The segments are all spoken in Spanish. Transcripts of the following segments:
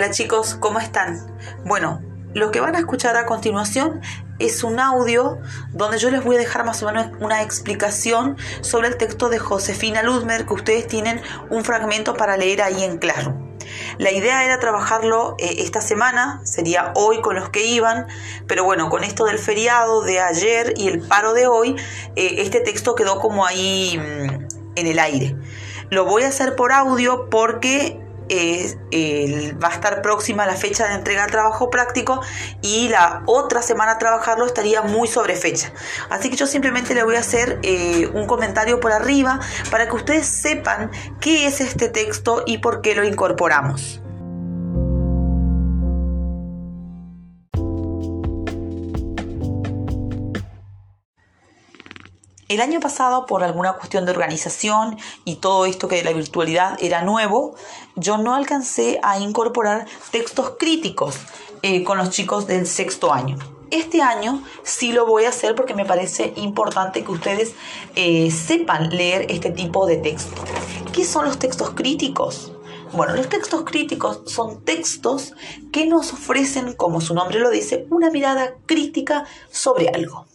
Hola chicos, ¿cómo están? Bueno, lo que van a escuchar a continuación es un audio donde yo les voy a dejar más o menos una explicación sobre el texto de Josefina Ludmer que ustedes tienen un fragmento para leer ahí en claro. La idea era trabajarlo eh, esta semana, sería hoy con los que iban, pero bueno, con esto del feriado de ayer y el paro de hoy, eh, este texto quedó como ahí mm, en el aire. Lo voy a hacer por audio porque va a estar próxima la fecha de entrega al trabajo práctico y la otra semana trabajarlo estaría muy sobre fecha. Así que yo simplemente le voy a hacer eh, un comentario por arriba para que ustedes sepan qué es este texto y por qué lo incorporamos. El año pasado, por alguna cuestión de organización y todo esto que de la virtualidad era nuevo, yo no alcancé a incorporar textos críticos eh, con los chicos del sexto año. Este año sí lo voy a hacer porque me parece importante que ustedes eh, sepan leer este tipo de textos. ¿Qué son los textos críticos? Bueno, los textos críticos son textos que nos ofrecen, como su nombre lo dice, una mirada crítica sobre algo.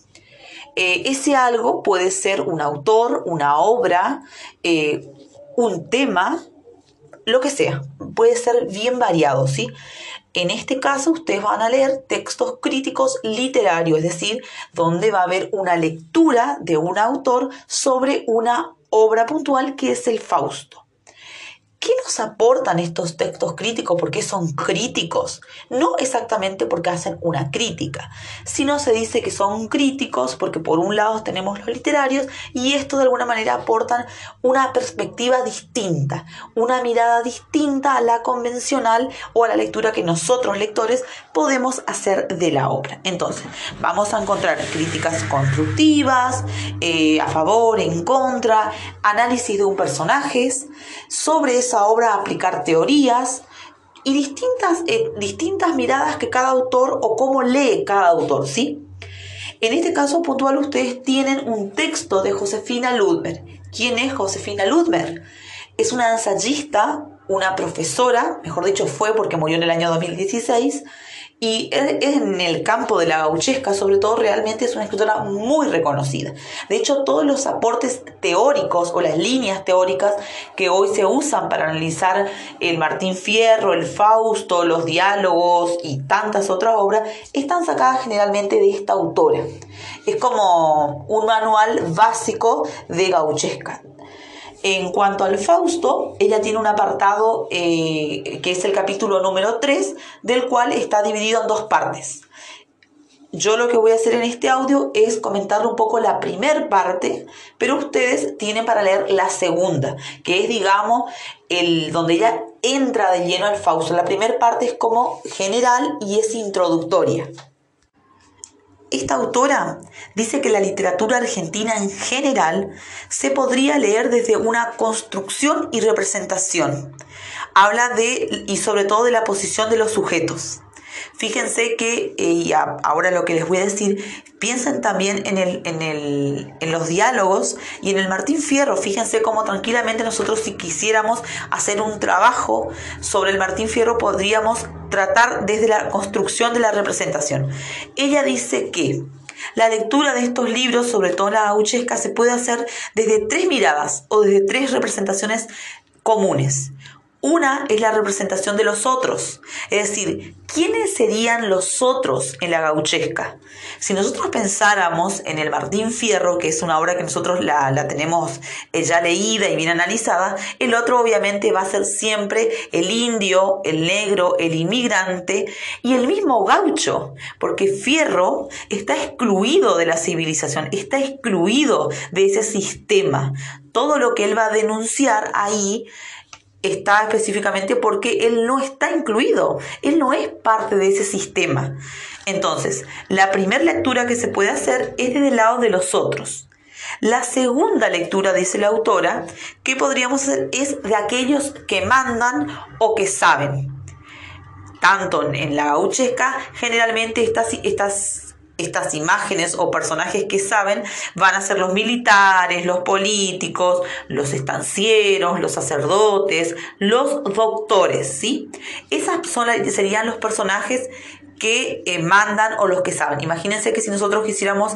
Eh, ese algo puede ser un autor, una obra, eh, un tema, lo que sea. Puede ser bien variado, ¿sí? En este caso, ustedes van a leer textos críticos literarios, es decir, donde va a haber una lectura de un autor sobre una obra puntual que es el Fausto. ¿Qué nos aportan estos textos críticos? ¿Por qué son críticos? No exactamente porque hacen una crítica, sino se dice que son críticos porque por un lado tenemos los literarios y esto de alguna manera aportan una perspectiva distinta, una mirada distinta a la convencional o a la lectura que nosotros lectores podemos hacer de la obra. Entonces, vamos a encontrar críticas constructivas, eh, a favor, en contra, análisis de un personaje, sobre esa obra aplicar teorías y distintas, eh, distintas miradas que cada autor o cómo lee cada autor, ¿sí? En este caso puntual ustedes tienen un texto de Josefina Ludmer. ¿Quién es Josefina Ludmer? Es una ensayista, una profesora, mejor dicho fue porque murió en el año 2016, y en el campo de la gauchesca, sobre todo, realmente es una escritora muy reconocida. De hecho, todos los aportes teóricos o las líneas teóricas que hoy se usan para analizar el Martín Fierro, el Fausto, los diálogos y tantas otras obras, están sacadas generalmente de esta autora. Es como un manual básico de gauchesca. En cuanto al Fausto, ella tiene un apartado eh, que es el capítulo número 3, del cual está dividido en dos partes. Yo lo que voy a hacer en este audio es comentarle un poco la primera parte, pero ustedes tienen para leer la segunda, que es, digamos, el donde ella entra de lleno al Fausto. La primera parte es como general y es introductoria. Esta autora dice que la literatura argentina en general se podría leer desde una construcción y representación. Habla de, y sobre todo de la posición de los sujetos. Fíjense que, eh, y ahora lo que les voy a decir, piensen también en, el, en, el, en los diálogos y en el Martín Fierro. Fíjense cómo tranquilamente nosotros si quisiéramos hacer un trabajo sobre el Martín Fierro podríamos tratar desde la construcción de la representación. Ella dice que la lectura de estos libros, sobre todo la gauchesca, se puede hacer desde tres miradas o desde tres representaciones comunes. Una es la representación de los otros, es decir, ¿quiénes serían los otros en la gauchesca? Si nosotros pensáramos en el Martín Fierro, que es una obra que nosotros la, tenemos eh, ya leída y bien analizada, el otro obviamente va a ser siempre el indio, el negro, el inmigrante y el mismo gaucho, porque Fierro está excluido de la civilización, está excluido de ese sistema. Todo lo que él va a denunciar ahí está específicamente porque él no está incluido, él no es parte de ese sistema. Entonces, la primera lectura que se puede hacer es desde el lado de los otros. La segunda lectura, dice la autora, que podríamos hacer es de aquellos que mandan o que saben. Tanto en la gauchesca, generalmente estas, estas estas imágenes o personajes que saben van a ser los militares, los políticos, los estancieros, los sacerdotes, los doctores, ¿sí? Esas son, serían los personajes que eh, mandan o los que saben. Imagínense que si nosotros quisiéramos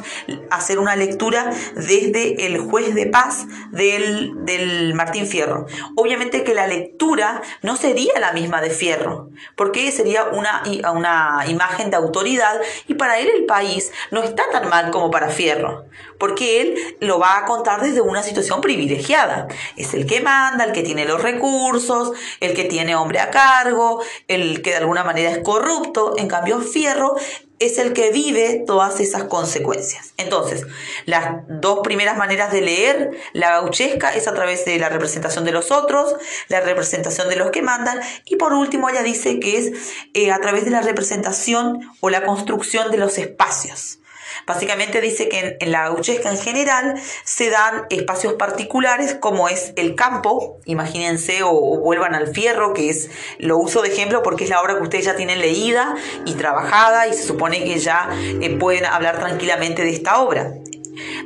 hacer una lectura desde el juez de paz del, del, Martín Fierro. Obviamente que la lectura no sería la misma de Fierro, porque sería una, una imagen de autoridad y para él el país no está tan mal como para Fierro, porque él lo va a contar desde una situación privilegiada. Es el que manda, el que tiene los recursos, el que tiene hombre a cargo, el que de alguna manera es corrupto. En cambio, Fierro es el que vive todas esas consecuencias. Entonces, las dos primeras maneras de leer la gauchesca es a través de la representación de los otros, la representación de los que mandan y por último ella dice que es eh, a través de la representación o la construcción de los espacios. Básicamente dice que en, la gauchesca en general se dan espacios particulares como es el campo, imagínense o, vuelvan al fierro, que es lo uso de ejemplo porque es la obra que ustedes ya tienen leída y trabajada y se supone que ya eh, pueden hablar tranquilamente de esta obra.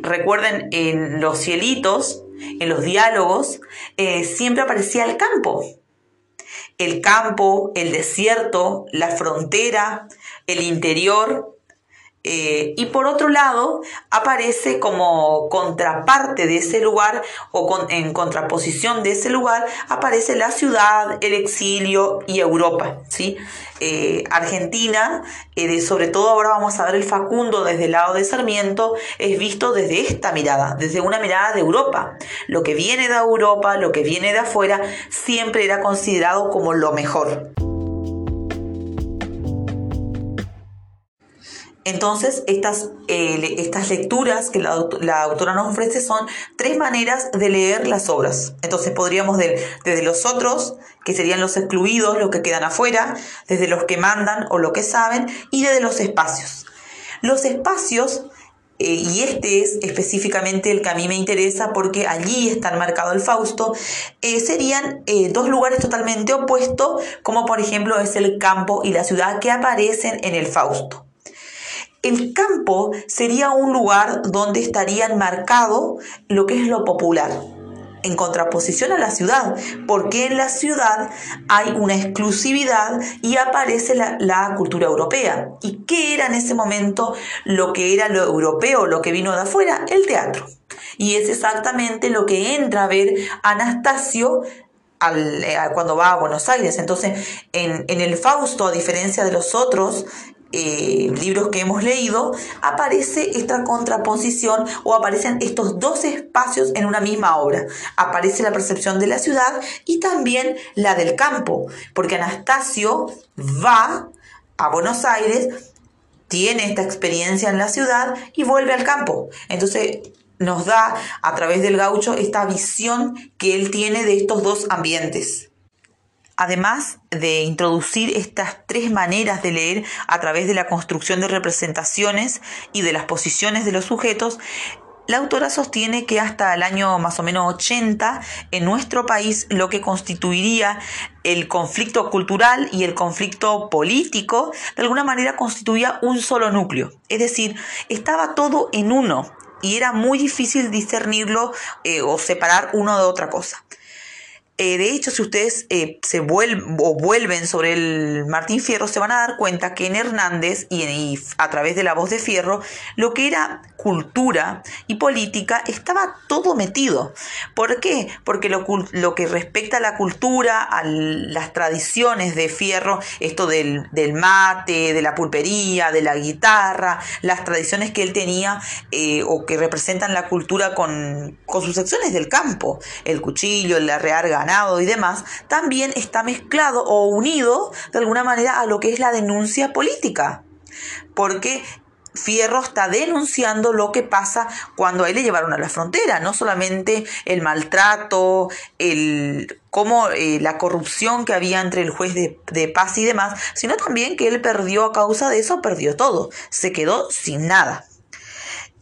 Recuerden en los cielitos, en los diálogos, eh, siempre aparecía el campo. El campo, el desierto, la frontera, el interior, eh, y por otro lado, aparece como contraparte de ese lugar o en contraposición de ese lugar, aparece la ciudad, el exilio y Europa. ¿sí? Eh, Argentina, eh, sobre todo ahora vamos a ver el Facundo desde el lado de Sarmiento, es visto desde esta mirada, desde una mirada de Europa. Lo que viene de Europa, lo que viene de afuera, siempre era considerado como lo mejor. Entonces, estas, eh, estas lecturas que la, autora nos ofrece son tres maneras de leer las obras. Entonces, podríamos de, desde los otros, que serían los excluidos, los que quedan afuera, desde los que mandan o lo que saben, y desde los espacios. Los espacios, eh, y este es específicamente el que a mí me interesa porque allí está marcado el Fausto, eh, serían dos lugares totalmente opuestos, como por ejemplo es el campo y la ciudad que aparecen en el Fausto. El campo sería un lugar donde estaría marcado lo que es lo popular, en contraposición a la ciudad, porque en la ciudad hay una exclusividad y aparece la, cultura europea. ¿Y qué era en ese momento lo que era lo europeo, lo que vino de afuera? El teatro. Y es exactamente lo que entra a ver Anastasio eh, cuando va a Buenos Aires. Entonces, en, en, el Fausto, a diferencia de los otros, eh, libros que hemos leído, aparece esta contraposición o aparecen estos dos espacios en una misma obra. Aparece la percepción de la ciudad y también la del campo, porque Anastasio va a Buenos Aires, tiene esta experiencia en la ciudad y vuelve al campo. Entonces nos da a través del gaucho esta visión que él tiene de estos dos ambientes. Además de introducir estas tres maneras de leer a través de la construcción de representaciones y de las posiciones de los sujetos, la autora sostiene que hasta el año más o menos 80 en nuestro país lo que constituiría el conflicto cultural y el conflicto político de alguna manera constituía un solo núcleo. Es decir, estaba todo en uno y era muy difícil discernirlo eh, o separar uno de otra cosa. Eh, de hecho, si ustedes eh, se vuelven o vuelven sobre el Martín Fierro, se van a dar cuenta que en Hernández y, y, a través de la voz de Fierro, lo que era cultura y política estaba todo metido. ¿Por qué? Porque lo, lo que respecta a la cultura, a las tradiciones de Fierro, esto del, del, mate, de la pulpería, de la guitarra, las tradiciones que él tenía eh, o que representan la cultura con, con sus secciones del campo, el cuchillo, el arrear y demás, también está mezclado o unido de alguna manera a lo que es la denuncia política porque Fierro está denunciando lo que pasa cuando a él le llevaron a la frontera, no solamente el maltrato, el como eh, la corrupción que había entre el juez de, paz y demás, sino también que él perdió a causa de eso, perdió todo, se quedó sin nada.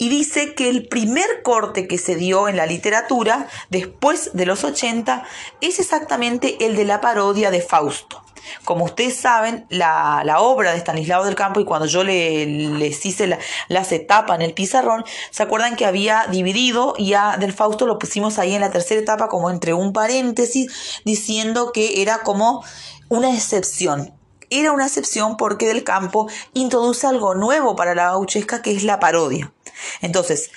Y dice que el primer corte que se dio en la literatura después de los 80 es exactamente el de la parodia de Fausto. Como ustedes saben, la, obra de Stanislao del Campo, y cuando yo le, les hice la, las etapas en el pizarrón, ¿se acuerdan que había dividido y a del Fausto lo pusimos ahí en la tercera etapa como entre un paréntesis, diciendo que era como una excepción? Era una excepción porque del campo introduce algo nuevo para la gauchesca que es la parodia. Entonces,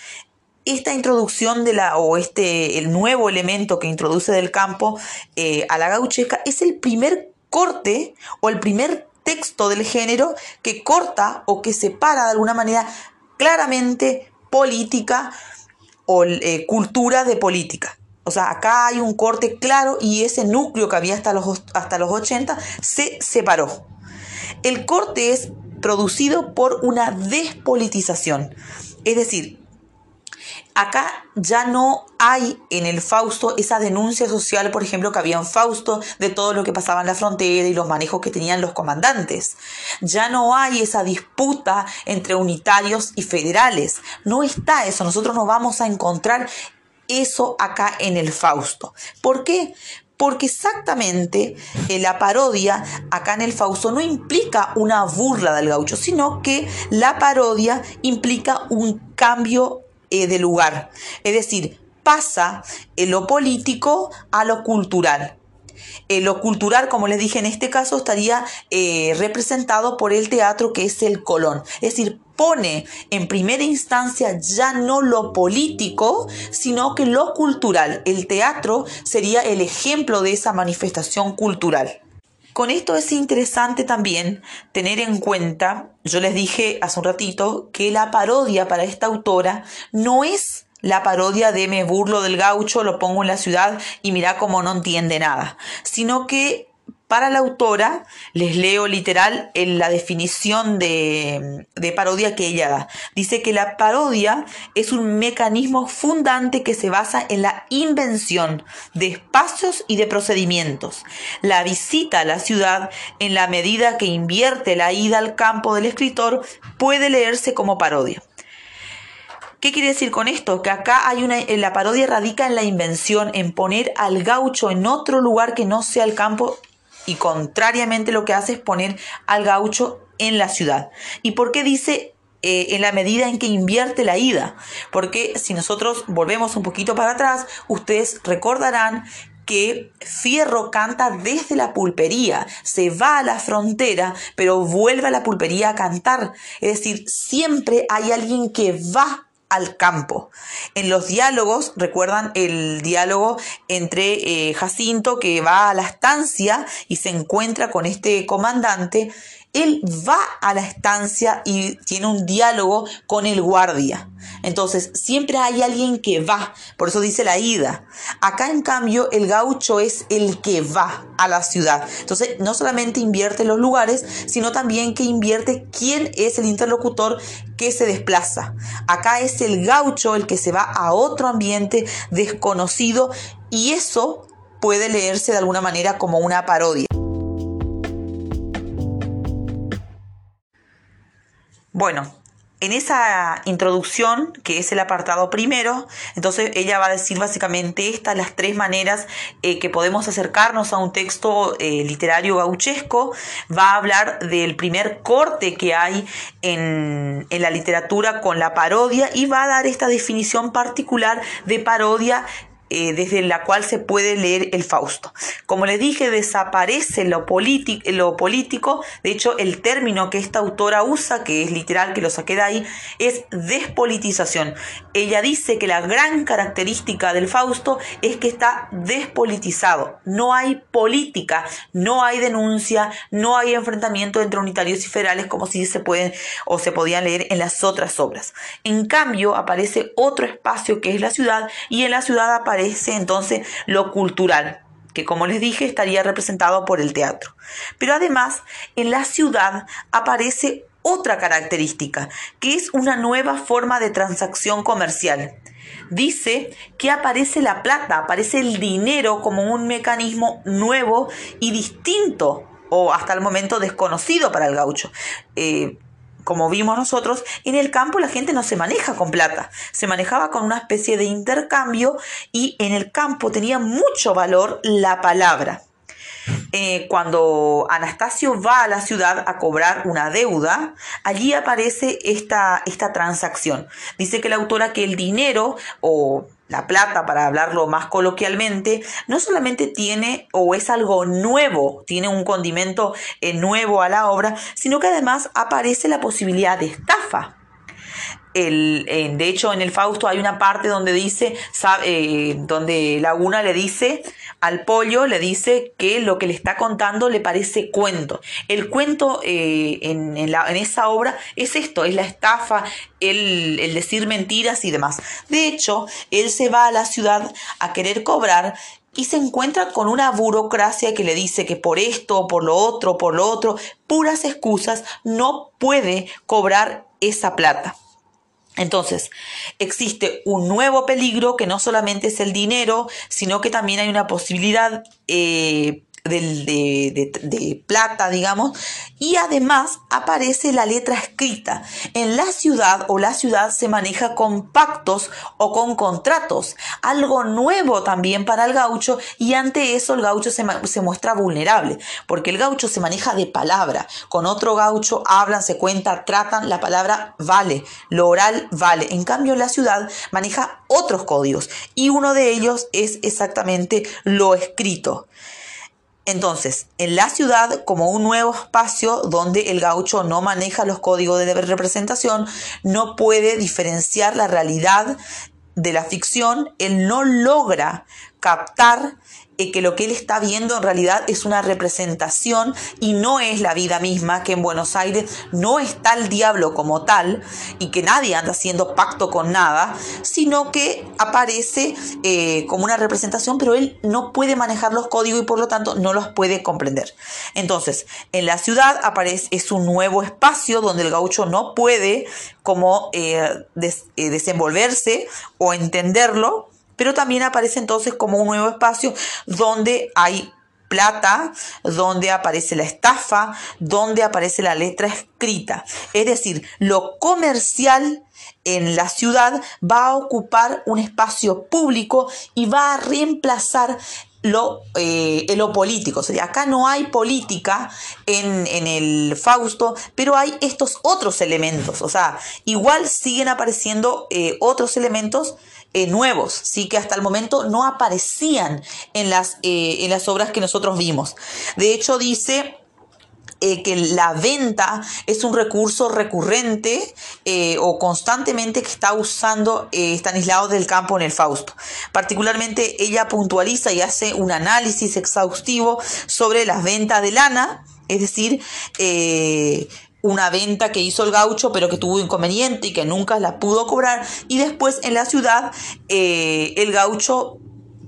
esta introducción de la, o este, el nuevo elemento que introduce del campo eh, a la gauchesca es el primer corte o el primer texto del género que corta o que separa de alguna manera claramente política o eh, cultura de política. O sea, acá hay un corte claro y ese núcleo que había hasta los, hasta los 80 se separó. El corte es producido por una despolitización. Es decir, acá ya no hay en el Fausto esa denuncia social, por ejemplo, que había en Fausto de todo lo que pasaba en la frontera y los manejos que tenían los comandantes. Ya no hay esa disputa entre unitarios y federales. No está eso. Nosotros no vamos a encontrar eso acá en el Fausto. ¿Por qué? Porque exactamente eh, la parodia acá en el Fausto no implica una burla del gaucho, sino que la parodia implica un cambio eh, de lugar. Es decir, pasa en lo político a lo cultural. Eh, lo cultural, como les dije en este caso, estaría eh, representado por el teatro que es el Colón. Es decir, pone en primera instancia ya no lo político, sino que lo cultural. El teatro sería el ejemplo de esa manifestación cultural. Con esto es interesante también tener en cuenta, yo les dije hace un ratito, que la parodia para esta autora no es la parodia de me burlo del gaucho, lo pongo en la ciudad y mira cómo no entiende nada, sino que para la autora, les leo literal en la definición de, de, parodia que ella da. Dice que la parodia es un mecanismo fundante que se basa en la invención de espacios y de procedimientos. La visita a la ciudad, en la medida que invierte la ida al campo del escritor, puede leerse como parodia. ¿Qué quiere decir con esto? Que acá hay una, la parodia radica en la invención, en poner al gaucho en otro lugar que no sea el campo y contrariamente lo que hace es poner al gaucho en la ciudad. ¿Y por qué dice eh, en la medida en que invierte la ida? Porque si nosotros volvemos un poquito para atrás, ustedes recordarán que Fierro canta desde la pulpería, se va a la frontera, pero vuelve a la pulpería a cantar. Es decir, siempre hay alguien que va al campo. En los diálogos, recuerdan el diálogo entre eh, Jacinto que va a la estancia y se encuentra con este comandante él va a la estancia y tiene un diálogo con el guardia. Entonces, siempre hay alguien que va, por eso dice la ida. Acá, en cambio, el gaucho es el que va a la ciudad. Entonces, no solamente invierte los lugares, sino también que invierte quién es el interlocutor que se desplaza. Acá es el gaucho el que se va a otro ambiente desconocido y eso puede leerse de alguna manera como una parodia. Bueno, en esa introducción, que es el apartado primero, entonces ella va a decir básicamente estas, las tres maneras eh, que podemos acercarnos a un texto eh, literario gauchesco. Va a hablar del primer corte que hay en, en la literatura con la parodia y va a dar esta definición particular de parodia eh, desde la cual se puede leer el Fausto. Como les dije, desaparece lo, lo político, de hecho el término que esta autora usa, que es literal, que lo saqué de ahí, es despolitización. Ella dice que la gran característica del Fausto es que está despolitizado, no hay política, no hay denuncia, no hay enfrentamiento entre unitarios y federales como si se pueden o se podían leer en las otras obras. En cambio, aparece otro espacio que es la ciudad y en la ciudad aparece entonces lo cultural, que como les dije estaría representado por el teatro. Pero además, en la ciudad aparece otra característica, que es una nueva forma de transacción comercial. Dice que aparece la plata, aparece el dinero como un mecanismo nuevo y distinto o hasta el momento desconocido para el gaucho. Eh, como vimos nosotros, en el campo la gente no se maneja con plata, se manejaba con una especie de intercambio y en el campo tenía mucho valor la palabra. eh, cuando Anastasio va a la ciudad a cobrar una deuda, allí aparece esta, esta transacción. Dice que la autora que el dinero o la plata, para hablarlo más coloquialmente, no solamente tiene o es algo nuevo, tiene un condimento eh, nuevo a la obra, sino que además aparece la posibilidad de estafa. El, de hecho, en el Fausto hay una parte donde dice, eh, donde Laguna le dice al pollo, le dice que lo que le está contando le parece cuento. El cuento eh, en, esa obra es esto, es la estafa, el, el decir mentiras y demás. De hecho, él se va a la ciudad a querer cobrar y se encuentra con una burocracia que le dice que por esto, por lo otro, por lo otro, puras excusas, no puede cobrar esa plata. Entonces, existe un nuevo peligro que no solamente es el dinero, sino que también hay una posibilidad eh, de, plata, digamos, y además aparece la letra escrita. En la ciudad o la ciudad se maneja con pactos o con contratos, algo nuevo también para el gaucho y ante eso el gaucho se, se muestra vulnerable, porque el gaucho se maneja de palabra, con otro gaucho hablan, se cuenta, tratan, la palabra vale, lo oral vale, en cambio la ciudad maneja otros códigos y uno de ellos es exactamente lo escrito. Entonces, en la ciudad, como un nuevo espacio donde el gaucho no maneja los códigos de representación, no puede diferenciar la realidad de la ficción, él no logra captar eh, que lo que él está viendo en realidad es una representación y no es la vida misma, que en Buenos Aires no está el diablo como tal y que nadie anda haciendo pacto con nada, sino que aparece eh, como una representación, pero él no puede manejar los códigos y por lo tanto no los puede comprender. Entonces, en la ciudad aparece, es un nuevo espacio donde el gaucho no puede como eh, desenvolverse o entenderlo pero también aparece entonces como un nuevo espacio donde hay plata, donde aparece la estafa, donde aparece la letra escrita. Es decir, lo comercial en la ciudad va a ocupar un espacio público y va a reemplazar lo, eh, lo político. O sea, acá no hay política en, el Fausto, pero hay estos otros elementos. O sea, igual siguen apareciendo eh, otros elementos eh, nuevos, sí que hasta el momento no aparecían en las, en las obras que nosotros vimos. De hecho, dice eh, que la venta es un recurso recurrente o constantemente que está usando Stanislao del Campo en el Fausto. Particularmente ella puntualiza y hace un análisis exhaustivo sobre las ventas de lana, es decir, una venta que hizo el gaucho pero que tuvo inconveniente y que nunca la pudo cobrar y después en la ciudad eh, el gaucho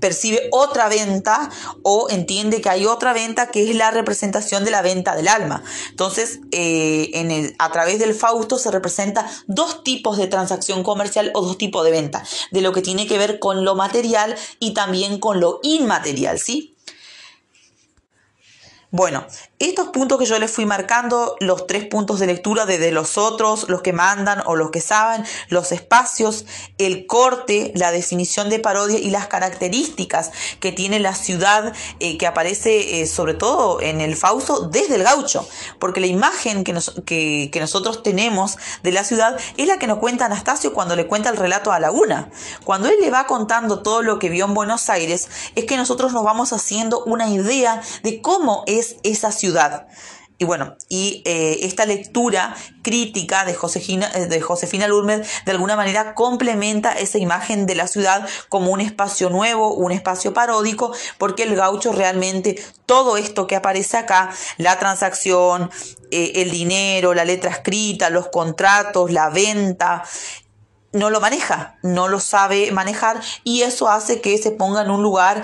percibe otra venta o entiende que hay otra venta que es la representación de la venta del alma. Entonces, eh, a través del Fausto se representa dos tipos de transacción comercial o dos tipos de venta, de lo que tiene que ver con lo material y también con lo inmaterial, ¿sí? Bueno, estos puntos que yo les fui marcando, los tres puntos de lectura de, los otros, los que mandan o los que saben, los espacios, el corte, la definición de parodia y las características que tiene la ciudad eh, que aparece eh, sobre todo en el Fausto desde el gaucho, porque la imagen que, que, que nosotros tenemos de la ciudad es la que nos cuenta Anastasio cuando le cuenta el relato a Laguna. Cuando él le va contando todo lo que vio en Buenos Aires, es que nosotros nos vamos haciendo una idea de cómo es esa ciudad. Y bueno, y eh, esta lectura crítica de Josefina, eh, de Josefina de alguna manera complementa esa imagen de la ciudad como un espacio nuevo, un espacio paródico, porque el gaucho realmente todo esto que aparece acá, la transacción, eh, el dinero, la letra escrita, los contratos, la venta, no lo maneja, no lo sabe manejar y eso hace que se ponga en un lugar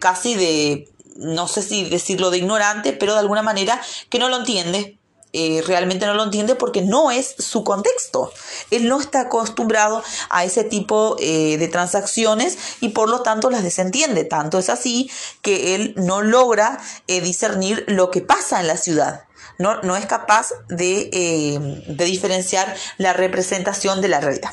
casi de no sé si decirlo de ignorante, pero de alguna manera que no lo entiende. Eh, realmente no lo entiende porque no es su contexto. Él no está acostumbrado a ese tipo eh, de transacciones y por lo tanto las desentiende. Tanto es así que él no logra eh, discernir lo que pasa en la ciudad. No, no es capaz de, de diferenciar la representación de la realidad.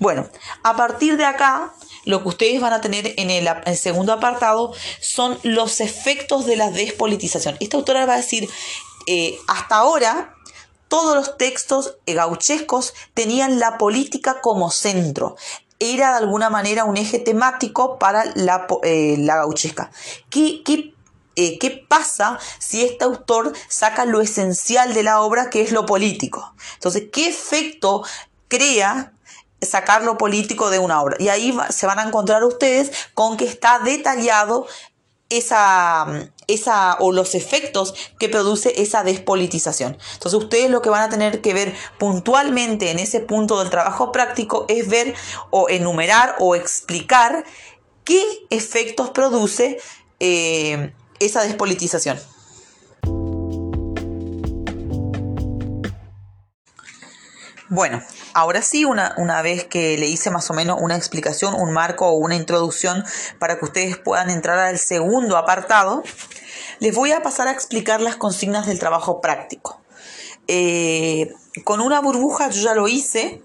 Bueno, a partir de acá lo que ustedes van a tener en el, segundo apartado son los efectos de la despolitización. Esta autora va a decir, eh, hasta ahora todos los textos gauchescos tenían la política como centro. Era de alguna manera un eje temático para la, eh, gauchesca. ¿Qué, eh, ¿Qué pasa si este autor saca lo esencial de la obra, que es lo político? Entonces, ¿qué efecto crea sacar lo político de una obra. Y ahí se van a encontrar ustedes con que está detallado esa, esa o los efectos que produce esa despolitización. Entonces ustedes lo que van a tener que ver puntualmente en ese punto del trabajo práctico es ver o enumerar o explicar qué efectos produce eh, esa despolitización. Bueno, ahora sí, una, una, vez que le hice más o menos una explicación, un marco o una introducción para que ustedes puedan entrar al segundo apartado, les voy a pasar a explicar las consignas del trabajo práctico. Eh, con una burbuja yo ya lo hice,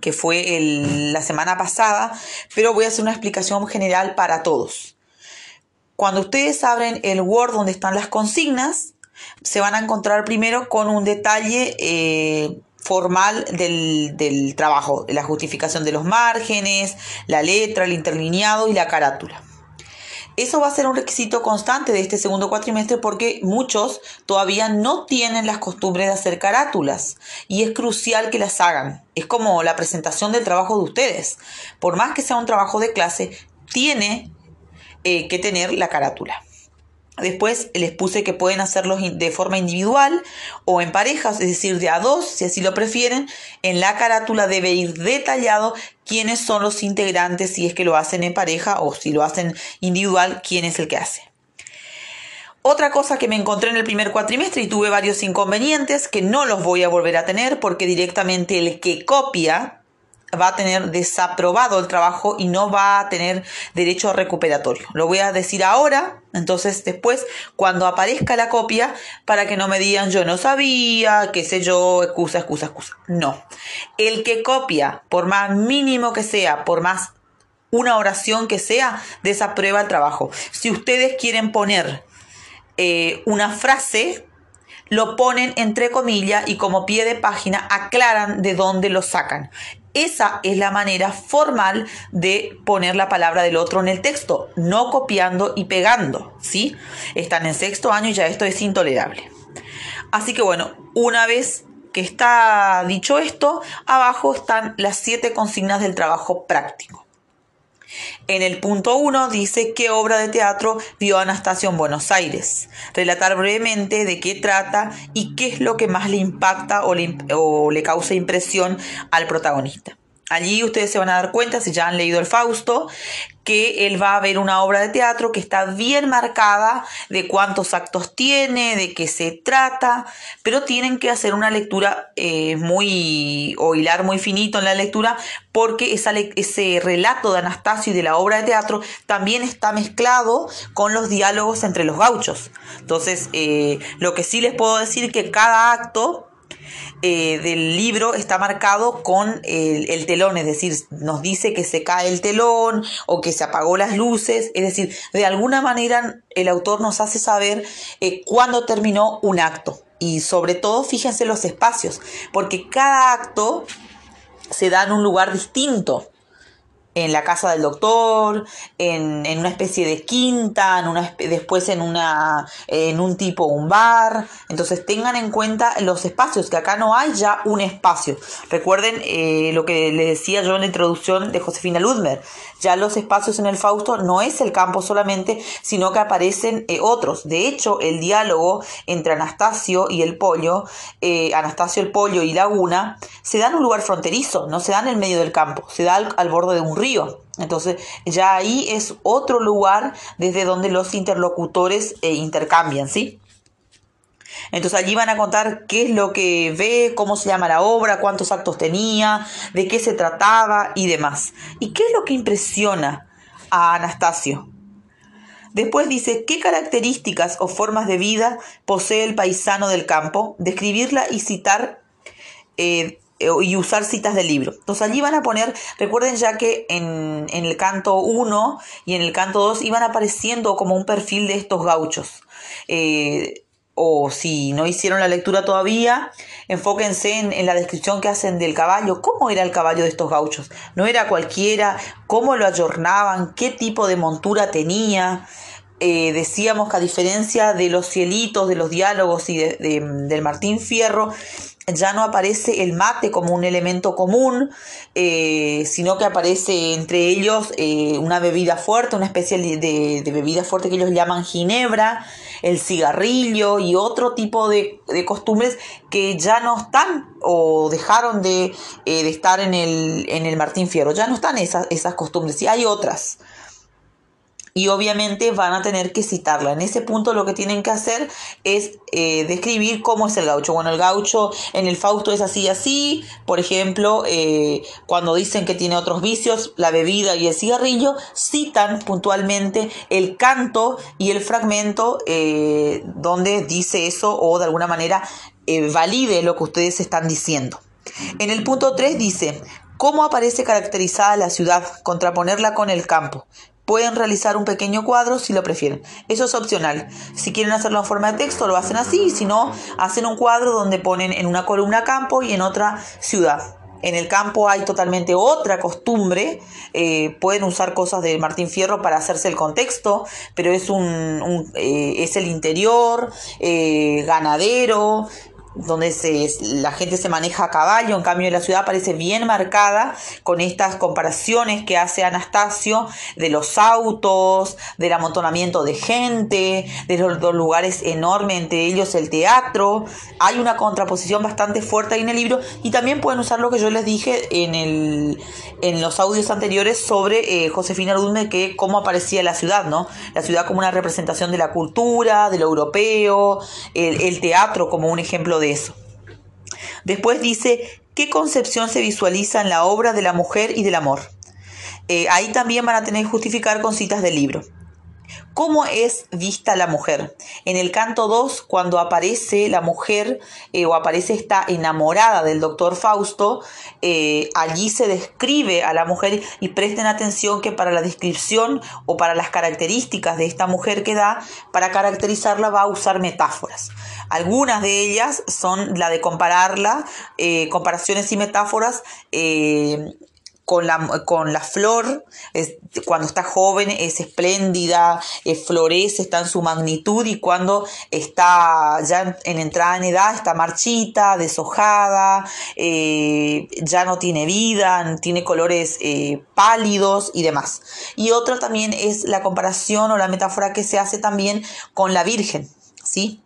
que fue la semana pasada, pero voy a hacer una explicación general para todos. Cuando ustedes abren el Word donde están las consignas, se van a encontrar primero con un detalle eh, formal del, del trabajo, la justificación de los márgenes, la letra, el interlineado y la carátula. Eso va a ser un requisito constante de este segundo cuatrimestre porque muchos todavía no tienen las costumbres de hacer carátulas y es crucial que las hagan. Es como la presentación del trabajo de ustedes. Por más que sea un trabajo de clase, tiene eh, que tener la carátula. Después les puse que pueden hacerlos de forma individual o en parejas, es decir, de a dos, si así lo prefieren. En la carátula debe ir detallado quiénes son los integrantes, si es que lo hacen en pareja o si lo hacen individual, quién es el que hace. Otra cosa que me encontré en el primer cuatrimestre y tuve varios inconvenientes que no los voy a volver a tener porque directamente el que copia va a tener desaprobado el trabajo y no va a tener derecho recuperatorio. Lo voy a decir ahora, entonces después cuando aparezca la copia para que no me digan yo no sabía, qué sé yo, excusa, excusa, excusa. No. El que copia, por más mínimo que sea, por más una oración que sea, desaprueba el trabajo. Si ustedes quieren poner eh, una frase, lo ponen entre comillas y como pie de página aclaran de dónde lo sacan. Esa es la manera formal de poner la palabra del otro en el texto, no copiando y pegando, ¿sí? Están en sexto año y ya esto es intolerable. Así que bueno, una vez que está dicho esto, abajo están las siete consignas del trabajo práctico. En el punto 1 dice qué obra de teatro vio Anastasio en Buenos Aires. Relatar brevemente de qué trata y qué es lo que más le impacta o le, o le causa impresión al protagonista. Allí ustedes se van a dar cuenta, si ya han leído el Fausto, que él va a ver una obra de teatro que está bien marcada de cuántos actos tiene, de qué se trata, pero tienen que hacer una lectura eh, muy, o hilar muy finito en la lectura, porque ese relato de Anastasio y de la obra de teatro también está mezclado con los diálogos entre los gauchos. Entonces, eh, lo que sí les puedo decir que cada acto eh, del libro está marcado con el, telón, es decir, nos dice que se cae el telón o que se apagó las luces, es decir, de alguna manera el autor nos hace saber eh, cuándo terminó un acto. Y sobre todo, fíjense los espacios, porque cada acto se da en un lugar distinto en la casa del doctor, en, una especie de quinta, en una, después en, una, en un tipo un bar. Entonces tengan en cuenta los espacios, que acá no hay ya un espacio. Recuerden eh, lo que les decía yo en la introducción de Josefina Ludmer. Ya los espacios en el Fausto no es el campo solamente, sino que aparecen eh, otros. De hecho, el diálogo entre Anastasio y el pollo, eh, Anastasio el pollo y Laguna, se da en un lugar fronterizo, no se da en el medio del campo, se da al borde de un río entonces ya ahí es otro lugar desde donde los interlocutores eh, intercambian, ¿sí? Entonces allí van a contar qué es lo que ve, cómo se llama la obra, cuántos actos tenía, de qué se trataba y demás. ¿Y qué es lo que impresiona a Anastasio? Después dice, ¿qué características o formas de vida posee el paisano del campo? Describirla y citar eh, y usar citas del libro. Entonces allí van a poner, recuerden ya que en, el canto 1 y en el canto 2 iban apareciendo como un perfil de estos gauchos. Eh, o si no hicieron la lectura todavía, enfóquense en, la descripción que hacen del caballo. ¿Cómo era el caballo de estos gauchos? No era cualquiera, cómo lo ayornaban, qué tipo de montura tenía. Eh, decíamos que a diferencia de los cielitos, de los diálogos y del Martín Fierro, ya no aparece el mate como un elemento común, eh, sino que aparece entre ellos eh, una bebida fuerte, una especie de, bebida fuerte que ellos llaman ginebra, el cigarrillo y otro tipo de, costumbres que ya no están o dejaron de, eh, estar en el, en el Martín Fierro, ya no están esas, esas costumbres, y hay otras y obviamente van a tener que citarla. En ese punto lo que tienen que hacer es eh, describir cómo es el gaucho. Bueno, el gaucho en el Fausto es así y así. Por ejemplo, eh, cuando dicen que tiene otros vicios, la bebida y el cigarrillo, citan puntualmente el canto y el fragmento eh, donde dice eso o de alguna manera valide lo que ustedes están diciendo. En el punto 3 dice, ¿Cómo aparece caracterizada la ciudad? Contraponerla con el campo. Pueden realizar un pequeño cuadro si lo prefieren. Eso es opcional. Si quieren hacerlo en forma de texto, lo hacen así. Si no, hacen un cuadro donde ponen en una columna campo y en otra ciudad. En el campo hay totalmente otra costumbre. Eh, pueden usar cosas de Martín Fierro para hacerse el contexto, pero es, un, eh, es el interior, eh, ganadero, donde se, la gente se maneja a caballo, en cambio la ciudad parece bien marcada con estas comparaciones que hace Anastasio de los autos, del amontonamiento de gente, de los, lugares enormes, entre ellos el teatro. Hay una contraposición bastante fuerte ahí en el libro y también pueden usar lo que yo les dije en, el, en los audios anteriores sobre eh, Josefina Ludme, que cómo aparecía la ciudad, ¿no? La ciudad como una representación de la cultura, de lo europeo, el teatro como un ejemplo de eso. Después dice, ¿qué concepción se visualiza en la obra de la mujer y del amor? Eh, ahí también van a tener que justificar con citas del libro. ¿Cómo es vista la mujer? En el canto 2, cuando aparece la mujer eh, o aparece esta enamorada del doctor Fausto, eh, allí se describe a la mujer y presten atención que para la descripción o para las características de esta mujer que da, para caracterizarla va a usar metáforas. Algunas de ellas son la de compararla, eh, comparaciones y metáforas con la, con la flor, cuando está joven es espléndida, eh, florece, está en su magnitud y cuando está ya en, entrada en edad está marchita, deshojada, eh, ya no tiene vida, tiene colores eh, pálidos y demás. Y otra también es la comparación o la metáfora que se hace también con la Virgen, ¿sí?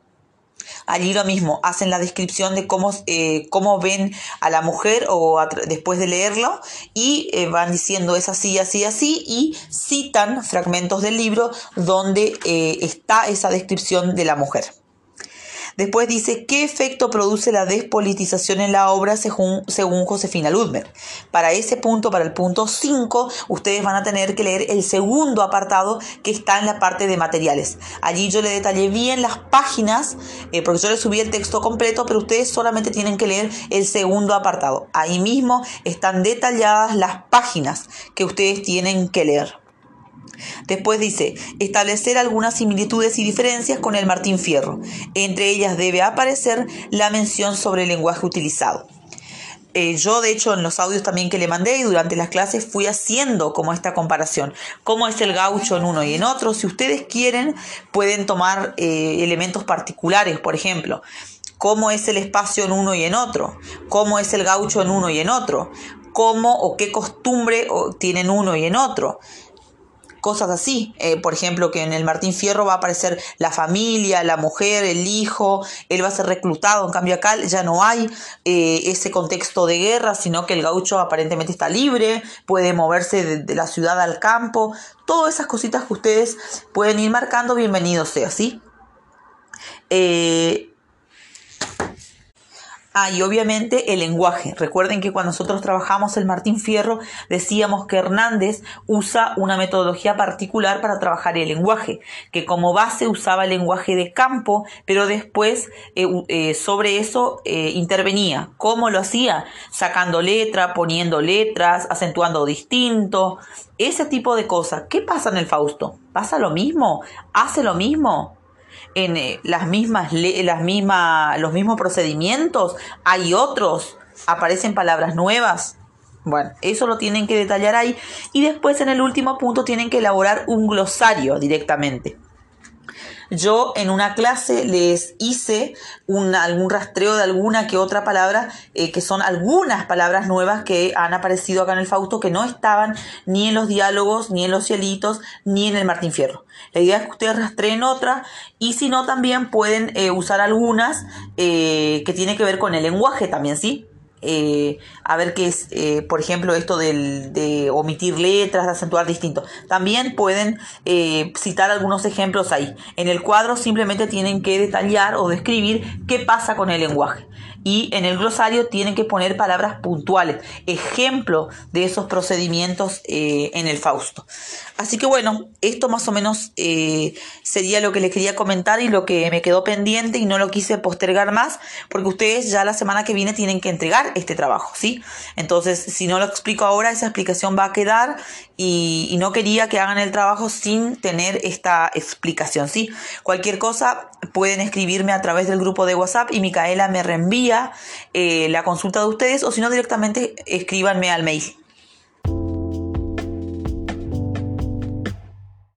Allí lo mismo, hacen la descripción de cómo, eh, cómo ven a la mujer o después de leerlo y eh, van diciendo es así, así, así y citan fragmentos del libro donde eh, está esa descripción de la mujer. Después dice, ¿qué efecto produce la despolitización en la obra según, según Josefina Ludmer? Para ese punto, para el punto 5, ustedes van a tener que leer el segundo apartado que está en la parte de materiales. Allí yo le detallé bien las páginas, eh, porque yo le subí el texto completo, pero ustedes solamente tienen que leer el segundo apartado. Ahí mismo están detalladas las páginas que ustedes tienen que leer. Después dice, establecer algunas similitudes y diferencias con el Martín Fierro. Entre ellas debe aparecer la mención sobre el lenguaje utilizado. Eh, yo, de hecho, en los audios también que le mandé y durante las clases fui haciendo como esta comparación. Cómo es el gaucho en uno y en otro. Si ustedes quieren, pueden tomar eh, elementos particulares, por ejemplo. Cómo es el espacio en uno y en otro. Cómo es el gaucho en uno y en otro. Cómo o qué costumbre tienen uno y en otro cosas así. Eh, por ejemplo, que en el Martín Fierro va a aparecer la familia, la mujer, el hijo, él va a ser reclutado, en cambio acá ya no hay eh, ese contexto de guerra, sino que el gaucho aparentemente está libre, puede moverse de, la ciudad al campo, todas esas cositas que ustedes pueden ir marcando, bienvenido sea, ¿sí? Eh, Ah, y obviamente el lenguaje. Recuerden que cuando nosotros trabajamos el Martín Fierro decíamos que Hernández usa una metodología particular para trabajar el lenguaje, que como base usaba el lenguaje de campo, pero después eh, eh, sobre eso eh, intervenía. ¿Cómo lo hacía? Sacando letra, poniendo letras, acentuando distinto, ese tipo de cosas. ¿Qué pasa en el Fausto? ¿Pasa lo mismo? ¿Hace lo mismo? En eh, las mismas, las mismas, los mismos procedimientos, hay otros, aparecen palabras nuevas. Bueno, eso lo tienen que detallar ahí. Y después en el último punto tienen que elaborar un glosario directamente. Yo en una clase les hice algún rastreo de alguna que otra palabra, eh, que son algunas palabras nuevas que han aparecido acá en el Fausto que no estaban ni en los diálogos, ni en los cielitos, ni en el Martín Fierro. La idea es que ustedes rastreen otras y si no también pueden eh, usar algunas eh, que tienen que ver con el lenguaje también, ¿sí? Eh, a ver qué es, eh, por ejemplo, esto de omitir letras, de acentuar distinto. También pueden eh, citar algunos ejemplos ahí. En el cuadro simplemente tienen que detallar o describir qué pasa con el lenguaje y en el glosario tienen que poner palabras puntuales, ejemplo de esos procedimientos eh, en el Fausto. Así que bueno, esto más o menos eh, sería lo que les quería comentar y lo que me quedó pendiente y no lo quise postergar más porque ustedes ya la semana que viene tienen que entregar este trabajo, ¿sí? Entonces, si no lo explico ahora, esa explicación va a quedar y, y no quería que hagan el trabajo sin tener esta explicación, ¿sí? Cualquier cosa pueden escribirme a través del grupo de WhatsApp y Micaela me reenvía eh, la consulta de ustedes o si no directamente escríbanme al mail.